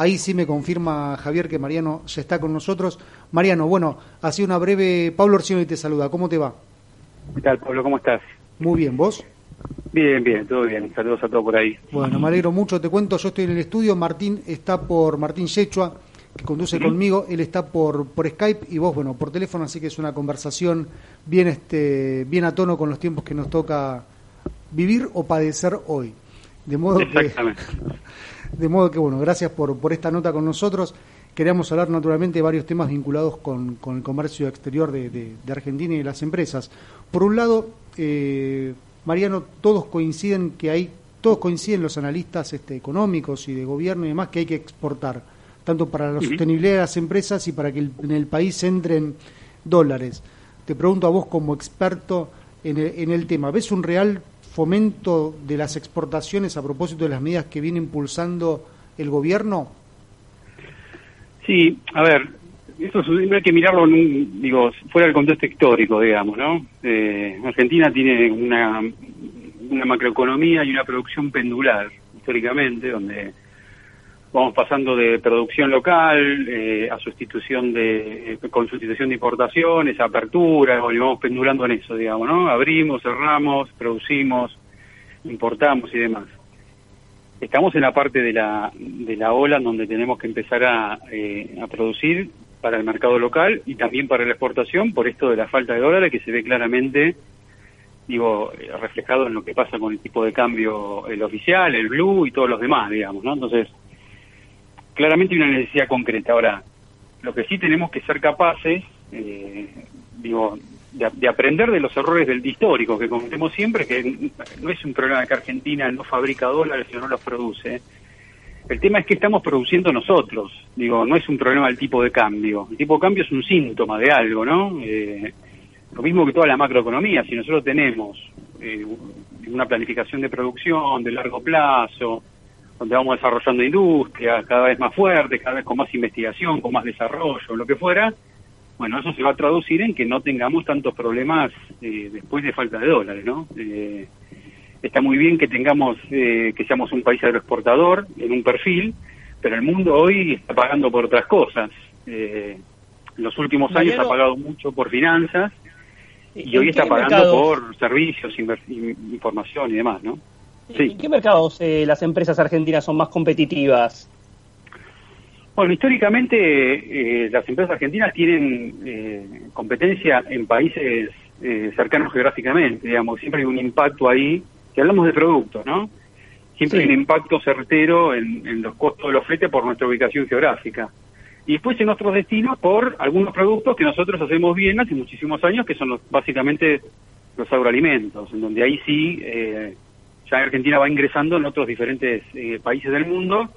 Ahí sí me confirma Javier que Mariano ya está con nosotros. Mariano, bueno, sido una breve. Pablo Orsioni te saluda. ¿Cómo te va? ¿Qué tal, Pablo? ¿Cómo estás? Muy bien, ¿vos? Bien, bien, todo bien. Saludos a todos por ahí. Bueno, me alegro mucho. Te cuento, yo estoy en el estudio. Martín está por Martín Yechua, que conduce conmigo. Él está por, por Skype y vos, bueno, por teléfono. Así que es una conversación bien, este, bien a tono con los tiempos que nos toca vivir o padecer hoy. De modo que, de modo que bueno, gracias por, por esta nota con nosotros. Queríamos hablar naturalmente de varios temas vinculados con, con el comercio exterior de, de, Argentina y de las empresas. Por un lado, eh, Mariano, todos coinciden que hay, todos coinciden los analistas este, económicos y de gobierno y demás que hay que exportar, tanto para la sostenibilidad de las empresas y para que en el país entren dólares. Te pregunto a vos como experto en el, en el tema, ¿ves un real fomento de las exportaciones a propósito de las medidas que viene impulsando el gobierno? Sí, a ver, esto hay que mirarlo digo, fuera del contexto histórico, digamos, ¿no? Eh, Argentina tiene una macroeconomía y una producción pendular, históricamente, donde vamos pasando de producción local eh, a sustitución de con sustitución de importaciones, apertura, y vamos pendulando en eso, digamos, ¿no? Abrimos, cerramos, producimos, importamos y demás. Estamos en la parte de la, de la ola donde tenemos que empezar a, eh, a producir para el mercado local y también para la exportación por esto de la falta de dólares que se ve claramente digo reflejado en lo que pasa con el tipo de cambio el oficial, el blue y todos los demás, digamos, ¿no? Entonces, claramente una necesidad concreta. Ahora, lo que sí tenemos que ser capaces, eh, digo, de, aprender de los errores del histórico que cometemos siempre, que no es un problema de que Argentina no fabrica dólares, sino no los produce. El tema es que estamos produciendo nosotros. Digo, no es un problema del tipo de cambio. El tipo de cambio es un síntoma de algo, ¿no? Eh, lo mismo que toda la macroeconomía. Si nosotros tenemos eh, una planificación de producción de largo plazo, donde vamos desarrollando industria cada vez más fuerte, cada vez con más investigación, con más desarrollo, lo que fuera, bueno, eso se va a traducir en que no tengamos tantos problemas eh, después de falta de dólares, ¿no? Eh, está muy bien que tengamos, eh, que seamos un país agroexportador en un perfil, pero el mundo hoy está pagando por otras cosas. en los últimos años ha pagado mucho por finanzas y hoy está pagando por servicios, información y demás, ¿no? ¿En qué mercados eh, las empresas argentinas son más competitivas? Bueno, históricamente eh, las empresas argentinas tienen eh, competencia en países cercanos geográficamente, digamos, siempre hay un impacto ahí, si hablamos de productos, ¿no? Siempre hay un impacto certero en, los costos de los fletes por nuestra ubicación geográfica. Y después en otros destinos por algunos productos que nosotros hacemos bien hace muchísimos años, que son los, básicamente los agroalimentos, en donde ahí sí eh, ya Argentina va ingresando en otros diferentes eh, países del mundo.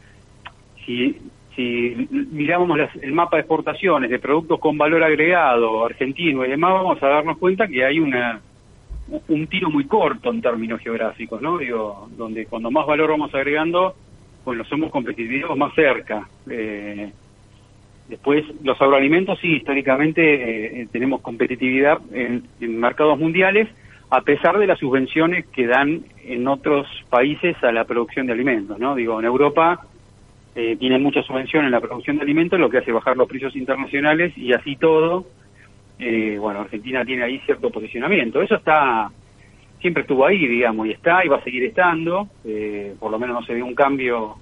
Si, si miramos el mapa de exportaciones de productos con valor agregado argentino y demás, vamos a darnos cuenta que hay una un tiro muy corto en términos geográficos, ¿no? Digo, donde cuando más valor vamos agregando, pues lo somos competitivos más cerca. Eh, después, los agroalimentos, sí, históricamente eh, tenemos competitividad en mercados mundiales, a pesar de las subvenciones que dan en otros países a la producción de alimentos, ¿no? Digo, en Europa eh, tienen mucha subvención en la producción de alimentos, lo que hace bajar los precios internacionales y así todo, eh, bueno, Argentina tiene ahí cierto posicionamiento. Eso está, siempre estuvo ahí, digamos, y está y va a seguir estando, eh, por lo menos no se ve un cambio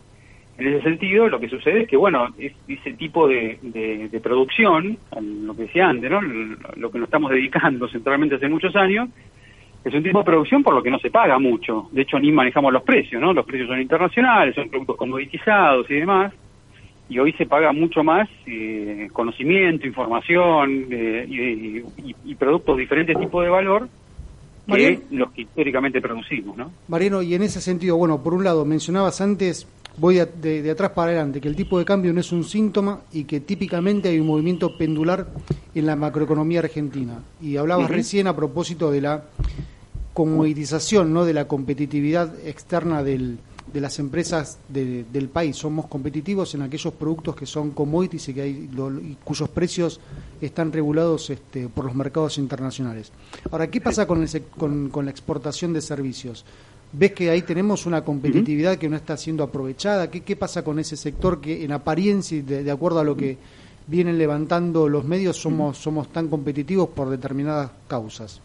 en ese sentido. Lo que sucede es que, bueno, ese tipo de, de producción, lo que decía antes, ¿no? Lo que nos estamos dedicando centralmente hace muchos años, es un tipo de producción por lo que no se paga mucho. De hecho, ni manejamos los precios, ¿no? Los precios son internacionales, son productos comoditizados y demás. Y hoy se paga mucho más eh, conocimiento, información eh, y, productos de diferentes tipos de valor que los que históricamente producimos, ¿no? Mariano, y en ese sentido, bueno, por un lado, mencionabas antes, voy de, atrás para adelante, que el tipo de cambio no es un síntoma y que típicamente hay un movimiento pendular en la macroeconomía argentina. Y hablabas recién a propósito de la comoditización ¿no? de la competitividad externa del, de las empresas del país. Somos competitivos en aquellos productos que son commodities y, que hay, cuyos precios están regulados este, por los mercados internacionales. Ahora, ¿qué pasa con, con, con, la exportación de servicios? ¿Ves que ahí tenemos una competitividad que no está siendo aprovechada? ¿Qué, qué pasa con ese sector que en apariencia, de, de acuerdo a lo que vienen levantando los medios, somos, somos tan competitivos por determinadas causas?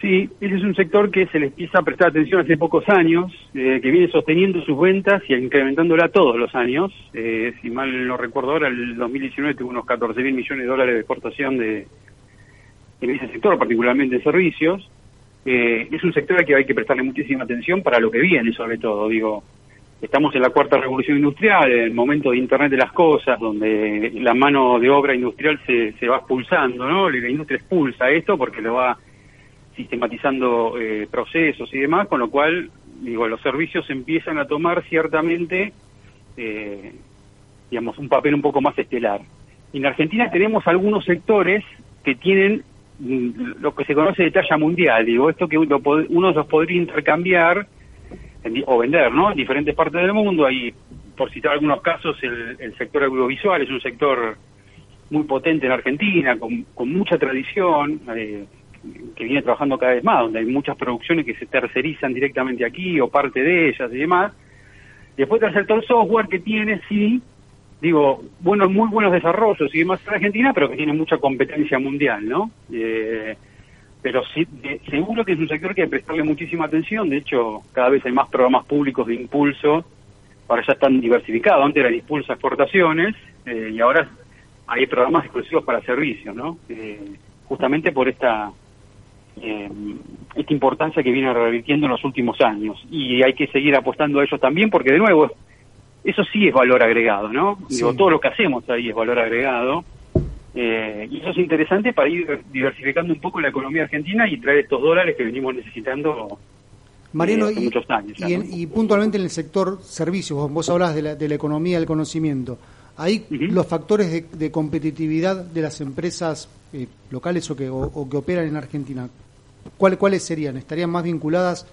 Sí, ese es un sector que se le empieza a prestar atención hace pocos años, eh, que viene sosteniendo sus ventas y incrementándola todos los años. Eh, si mal no recuerdo ahora, el 2019 tuvo unos 14 mil millones de dólares de exportación de, en ese sector, particularmente en servicios. Eh, es un sector al que hay que prestarle muchísima atención para lo que viene, sobre todo. Digo, estamos en la cuarta revolución industrial, en el momento de Internet de las cosas, donde la mano de obra industrial se, se va expulsando, ¿no? La industria expulsa esto porque lo va sistematizando eh, procesos y demás, con lo cual, digo, los servicios empiezan a tomar ciertamente, eh, digamos, un papel un poco más estelar. En Argentina tenemos algunos sectores que tienen mm, lo que se conoce de talla mundial, digo, esto que uno, uno los podría intercambiar o vender, ¿no? En diferentes partes del mundo, hay, por citar algunos casos, el, el sector audiovisual es un sector muy potente en Argentina, con, con mucha tradición, eh, que viene trabajando cada vez más, donde hay muchas producciones que se tercerizan directamente aquí o parte de ellas y demás. Después del sector software que tiene, sí, digo, buenos, muy buenos desarrollos y demás en Argentina, pero que tiene mucha competencia mundial, ¿no? Eh, pero sí, seguro que es un sector que hay que prestarle muchísima atención, de hecho, cada vez hay más programas públicos de impulso, ahora ya están diversificados, antes era a exportaciones, eh, y ahora hay programas exclusivos para servicios, ¿no? Eh, justamente por esta eh, esta importancia que viene revirtiendo en los últimos años. Y hay que seguir apostando a ellos también, porque de nuevo, eso sí es valor agregado, ¿no? Digo, todo lo que hacemos ahí es valor agregado. Eh, y eso es interesante para ir diversificando un poco la economía argentina y traer estos dólares que venimos necesitando Mariano, eh, muchos años. Y, puntualmente en el sector servicios, vos, vos hablás de la, de la economía del conocimiento. Ahí los factores de, competitividad de las empresas eh, locales o que, o, que operan en Argentina, ¿cuáles serían? ¿Estarían más vinculadas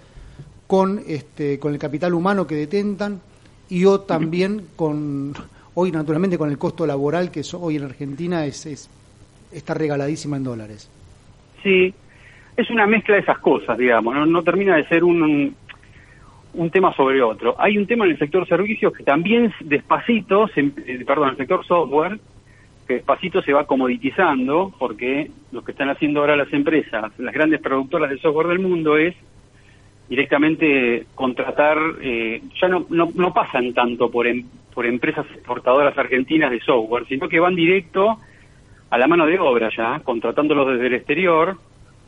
con, este, con el capital humano que detentan y o también con, hoy naturalmente con el costo laboral que hoy en Argentina es, es está regaladísima en dólares? Sí, es una mezcla de esas cosas, digamos, no, no termina de ser un un tema sobre otro. Hay un tema en el sector servicios que también despacito, eh, perdón, el sector software, que despacito se va comoditizando, porque lo que están haciendo ahora las empresas, las grandes productoras de software del mundo, es directamente contratar, eh, ya no, no, pasan tanto por, em, por empresas exportadoras argentinas de software, sino que van directo a la mano de obra ya, contratándolos desde el exterior,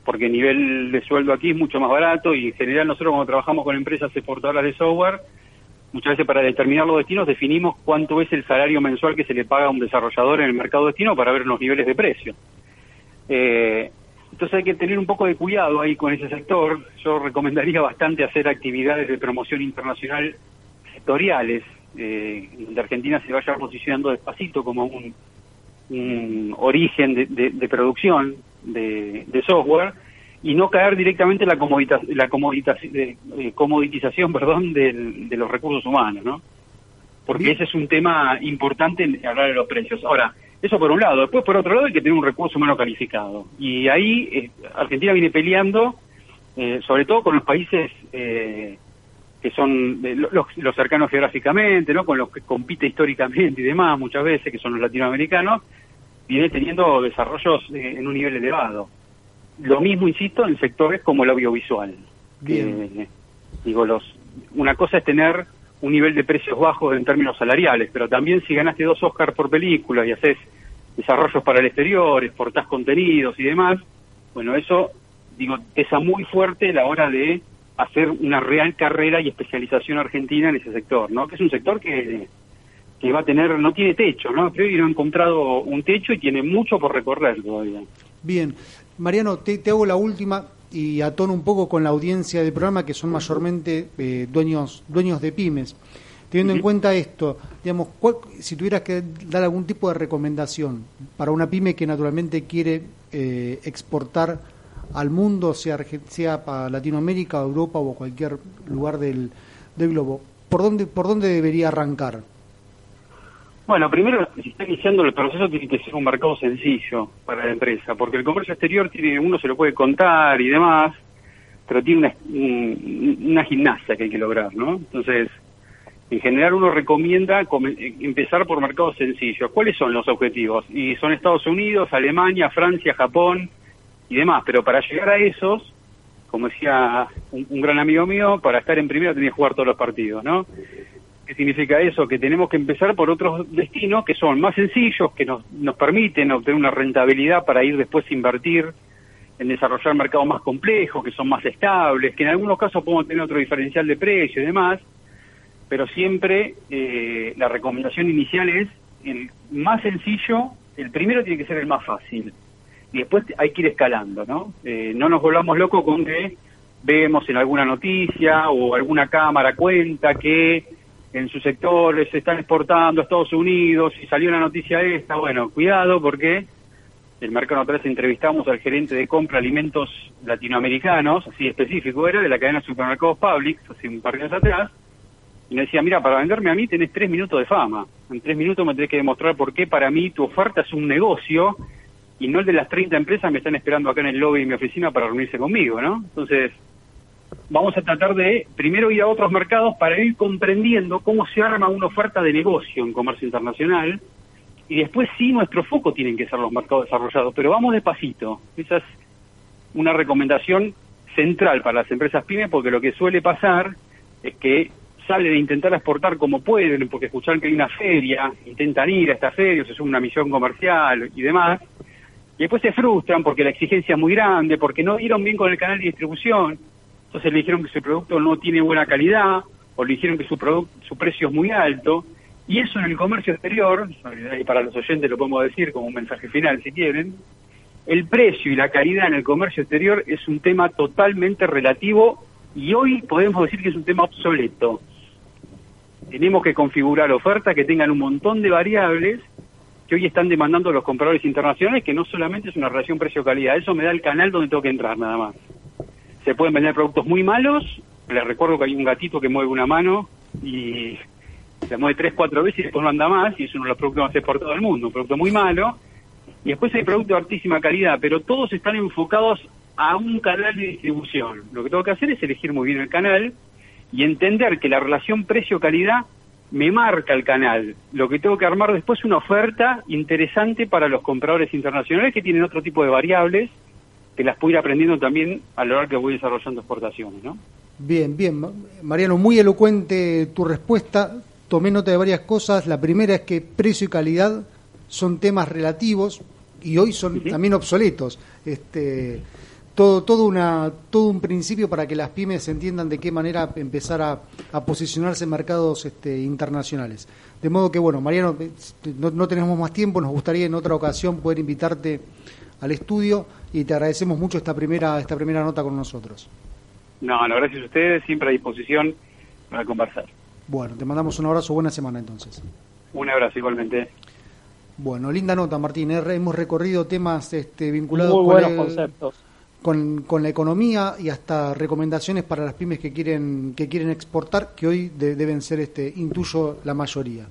porque el nivel de sueldo aquí es mucho más barato y en general nosotros cuando trabajamos con empresas exportadoras de software, muchas veces para determinar los destinos definimos cuánto es el salario mensual que se le paga a un desarrollador en el mercado destino para ver los niveles de precio. Eh, entonces hay que tener un poco de cuidado ahí con ese sector. Yo recomendaría bastante hacer actividades de promoción internacional sectoriales, eh, donde Argentina se vaya posicionando despacito como un, origen de producción de, software y no caer directamente en la, comodita, la de, eh, comoditización perdón, de los recursos humanos, ¿no? Porque ese es un tema importante en hablar de los precios. Ahora, eso por un lado. Después, por otro lado, hay que tener un recurso humano calificado. Y ahí eh, Argentina viene peleando, eh, sobre todo con los países que son los, los, cercanos geográficamente, ¿no? Con los que compite históricamente y demás, muchas veces, que son los latinoamericanos, viene teniendo desarrollos eh, en un nivel elevado. Lo mismo, insisto, en sectores como el audiovisual. Bien. digo, los, una cosa es tener un nivel de precios bajos en términos salariales, pero también si ganaste dos Oscars por película y haces desarrollos para el exterior, exportás contenidos y demás, bueno, eso, digo, pesa muy fuerte a la hora de hacer una real carrera y especialización argentina en ese sector, ¿no? Que es un sector que que va a tener, no tiene techo, ¿no? Creo que no ha encontrado un techo y tiene mucho por recorrer todavía. Bien, Mariano, te, hago la última y atono un poco con la audiencia del programa, que son mayormente eh, dueños, dueños de pymes. Teniendo en cuenta esto, digamos, si tuvieras que dar algún tipo de recomendación para una pyme que naturalmente quiere eh, exportar al mundo, sea, sea para Latinoamérica, Europa o cualquier lugar del, del globo, ¿por dónde, ¿por dónde debería arrancar? Bueno, primero, si está iniciando el proceso, tiene que ser un mercado sencillo para la empresa, porque el comercio exterior tiene uno se lo puede contar y demás, pero tiene una, una gimnasia que hay que lograr, ¿no? Entonces, en general uno recomienda empezar por mercados sencillos. ¿Cuáles son los objetivos? Y son Estados Unidos, Alemania, Francia, Japón y demás. Pero para llegar a esos, como decía un, gran amigo mío, para estar en primera tenés que jugar todos los partidos, ¿no? ¿Qué significa eso? Que tenemos que empezar por otros destinos que son más sencillos, que nos, nos permiten obtener una rentabilidad para ir después a invertir en desarrollar mercados más complejos, que son más estables, que en algunos casos podemos tener otro diferencial de precio y demás, pero siempre eh, la recomendación inicial es el más sencillo, el primero tiene que ser el más fácil, y después hay que ir escalando, ¿no? Eh, no nos volvamos locos con que vemos en alguna noticia o alguna cámara cuenta que en sus sectores se están exportando a Estados Unidos y salió una noticia esta, bueno, cuidado porque el mercado vez entrevistamos al gerente de compra alimentos latinoamericanos, así específico era, de la cadena de supermercados Publix, hace un par de años atrás, y me decía, mira, para venderme a mí tenés tres minutos de fama. En tres minutos me tenés que demostrar por qué para mí tu oferta es un negocio y no el de las 30 empresas me están esperando acá en el lobby de mi oficina para reunirse conmigo, ¿no? Entonces, vamos a tratar de primero ir a otros mercados para ir comprendiendo cómo se arma una oferta de negocio en comercio internacional y después sí nuestro foco tienen que ser los mercados desarrollados, pero vamos despacito. Esa es una recomendación central para las empresas pymes porque lo que suele pasar es que sale de intentar exportar como pueden, porque escuchan que hay una feria, intentan ir a esta feria, se sube una misión comercial y demás, y después se frustran porque la exigencia es muy grande, porque no dieron bien con el canal de distribución, entonces le dijeron que su producto no tiene buena calidad, o le dijeron que su, su precio es muy alto, y eso en el comercio exterior, y para los oyentes lo podemos decir como un mensaje final si quieren, el precio y la calidad en el comercio exterior es un tema totalmente relativo y hoy podemos decir que es un tema obsoleto tenemos que configurar ofertas que tengan un montón de variables que hoy están demandando los compradores internacionales, que no solamente es una relación precio-calidad, eso me da el canal donde tengo que entrar nada más. Se pueden vender productos muy malos, les recuerdo que hay un gatito que mueve una mano y se mueve tres, cuatro veces y después no anda más, y es uno de los productos más exportados del mundo, un producto muy malo. Y después hay productos de altísima calidad, pero todos están enfocados a un canal de distribución. Lo que tengo que hacer es elegir muy bien el canal, y entender que la relación precio-calidad me marca el canal. Lo que tengo que armar después es una oferta interesante para los compradores internacionales que tienen otro tipo de variables que las puedo ir aprendiendo también a lo largo que voy desarrollando exportaciones, ¿no? Bien, bien. Mariano, muy elocuente tu respuesta. Tomé nota de varias cosas. La primera es que precio y calidad son temas relativos y hoy son también obsoletos. Este, todo, todo, una, todo un principio para que las pymes entiendan de qué manera empezar a, posicionarse en mercados este, internacionales. De modo que, bueno, Mariano, este, no, tenemos más tiempo, nos gustaría en otra ocasión poder invitarte al estudio y te agradecemos mucho esta primera, esta primera nota con nosotros. No, no, gracias a ustedes, siempre a disposición para conversar. Bueno, te mandamos un abrazo, buena semana entonces. Un abrazo igualmente. Bueno, linda nota, Martín. ¿eh? Hemos recorrido temas este, vinculados Muy buenos conceptos con, con, la economía y hasta recomendaciones para las pymes que quieren que quieren exportar que hoy deben ser este intuyo la mayoría